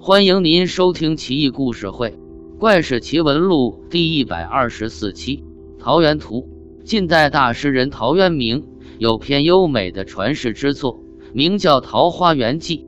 欢迎您收听《奇异故事会·怪事奇闻录》第一百二十四期《桃源图》。晋代大诗人陶渊明有篇优美的传世之作，名叫《桃花源记》，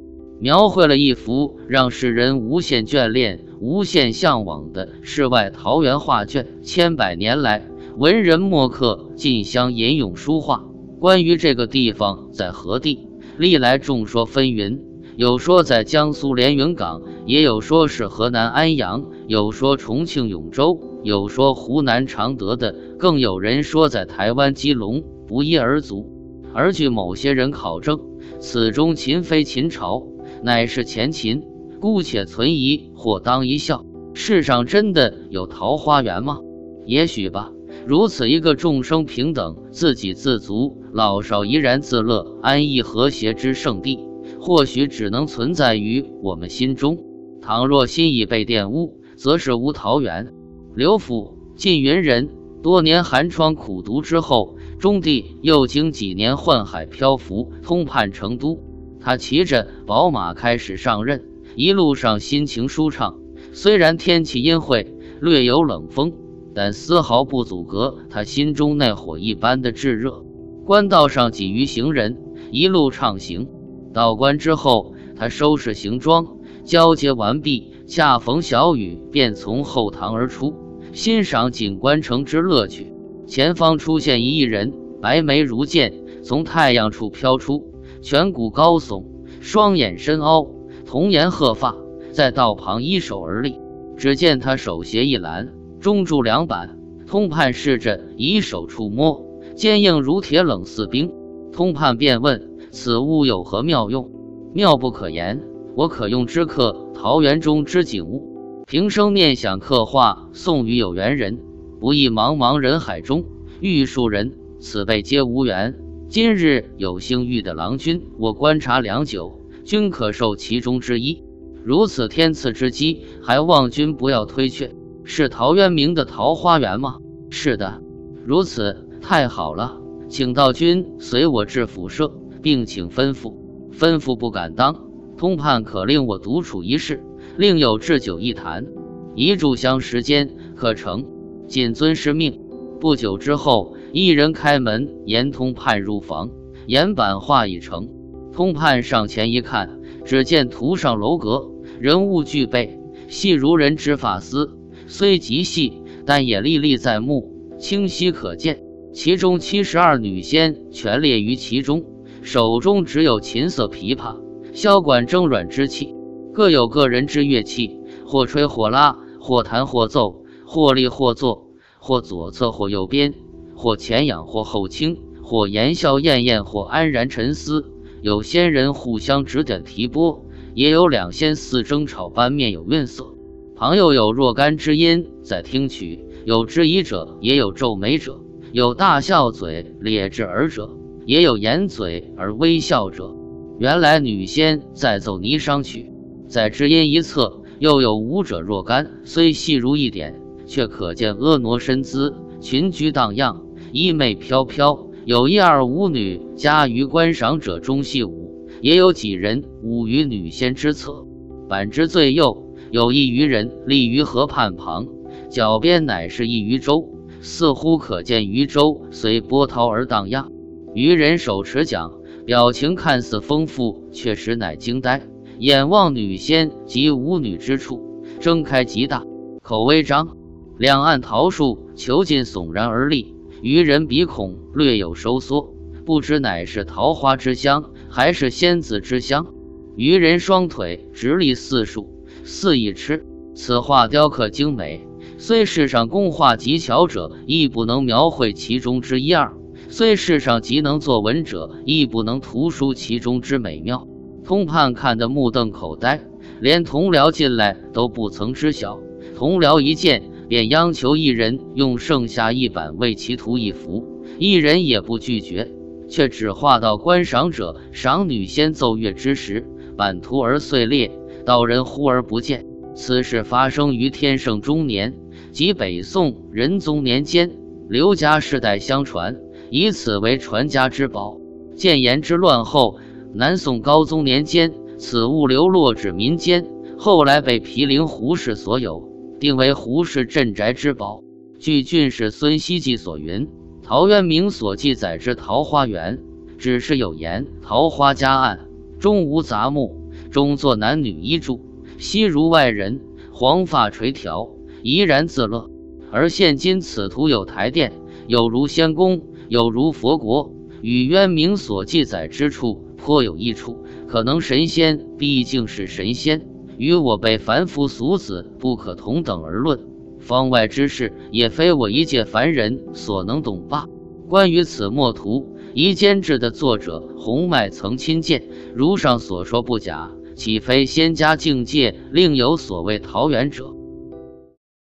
描绘了一幅让世人无限眷恋、无限向往的世外桃源画卷。千百年来，文人墨客竞相吟咏书画，关于这个地方在何地，历来众说纷纭。有说在江苏连云港，也有说是河南安阳，有说重庆永州，有说湖南常德的，更有人说在台湾基隆，不一而足。而据某些人考证，此中秦非秦朝，乃是前秦。姑且存疑或当一笑。世上真的有桃花源吗？也许吧。如此一个众生平等、自给自足、老少怡然自乐、安逸和谐之圣地。或许只能存在于我们心中。倘若心已被玷污，则是无桃源。刘府，晋云人，多年寒窗苦读之后，中帝又经几年宦海漂浮，通判成都。他骑着宝马开始上任，一路上心情舒畅。虽然天气阴晦，略有冷风，但丝毫不阻隔他心中那火一般的炙热。官道上几余行人，一路畅行。到关之后，他收拾行装，交接完毕，恰逢小雨，便从后堂而出，欣赏景观城之乐趣。前方出现一人，白眉如剑，从太阳处飘出，颧骨高耸，双眼深凹，童颜鹤发，在道旁依手而立。只见他手携一篮，中柱两板，通判试着以手触摸，坚硬如铁，冷似冰。通判便问。此物有何妙用？妙不可言。我可用之刻桃源中之景物，平生念想刻画，送与有缘人。不意茫茫人海中遇数人，此辈皆无缘。今日有幸遇的郎君，我观察良久，均可受其中之一。如此天赐之机，还望君不要推却。是陶渊明的桃花源吗？是的。如此太好了，请道君随我至府舍。并请吩咐，吩咐不敢当。通判可令我独处一室，另有置酒一坛，一炷香时间可成。谨遵师命。不久之后，一人开门，言通判入房。岩板画已成，通判上前一看，只见图上楼阁，人物俱备，细如人之发丝，虽极细，但也历历在目，清晰可见。其中七十二女仙全列于其中。手中只有琴瑟琵琶，箫管争软之器，各有各人之乐器，或吹或拉，或弹或奏，或立或坐，或左侧或右边，或前仰或后倾，或言笑晏晏，或安然沉思。有仙人互相指点提拨，也有两仙似争吵般面有怨色。旁又有若干知音在听曲，有质疑者，也有皱眉者，有大笑嘴咧着耳者。也有掩嘴而微笑者，原来女仙在奏霓裳曲。在知音一侧，又有舞者若干，虽细如一点，却可见婀娜身姿，裙裾荡漾，衣袂飘飘。有一二舞女加于观赏者中戏舞，也有几人舞于女仙之侧。板之最右，有一渔人立于河畔旁，脚边乃是一渔舟，似乎可见渔舟随波涛而荡漾。渔人手持桨，表情看似丰富，却实乃惊呆。眼望女仙及舞女之处，睁开极大，口微张，两岸桃树遒劲悚然而立。渔人鼻孔略有收缩，不知乃是桃花之香，还是仙子之香。渔人双腿直立四竖，肆意吃。此画雕刻精美，虽世上工画极巧者，亦不能描绘其中之一二。虽世上极能作文者，亦不能图书其中之美妙。通判看得目瞪口呆，连同僚进来都不曾知晓。同僚一见，便央求一人用剩下一板为其图一幅，一人也不拒绝，却只画到观赏者赏女仙奏乐之时，版图而碎裂，道人忽而不见。此事发生于天圣中年，即北宋仁宗年间，刘家世代相传。以此为传家之宝。建炎之乱后，南宋高宗年间，此物流落至民间，后来被毗陵胡氏所有，定为胡氏镇宅之宝。据郡士孙希记所云，陶渊明所记载之桃花源，只是有言：桃花夹岸，中无杂木，中作男女衣著，悉如外人，黄发垂髫，怡然自乐。而现今此图有台殿，有如仙宫，有如佛国，与渊明所记载之处颇有异处。可能神仙毕竟是神仙，与我辈凡夫俗子不可同等而论。方外之事，也非我一介凡人所能懂罢。关于此墨图，夷坚志的作者洪迈曾亲见，如上所说不假，岂非仙家境界另有所谓桃源者？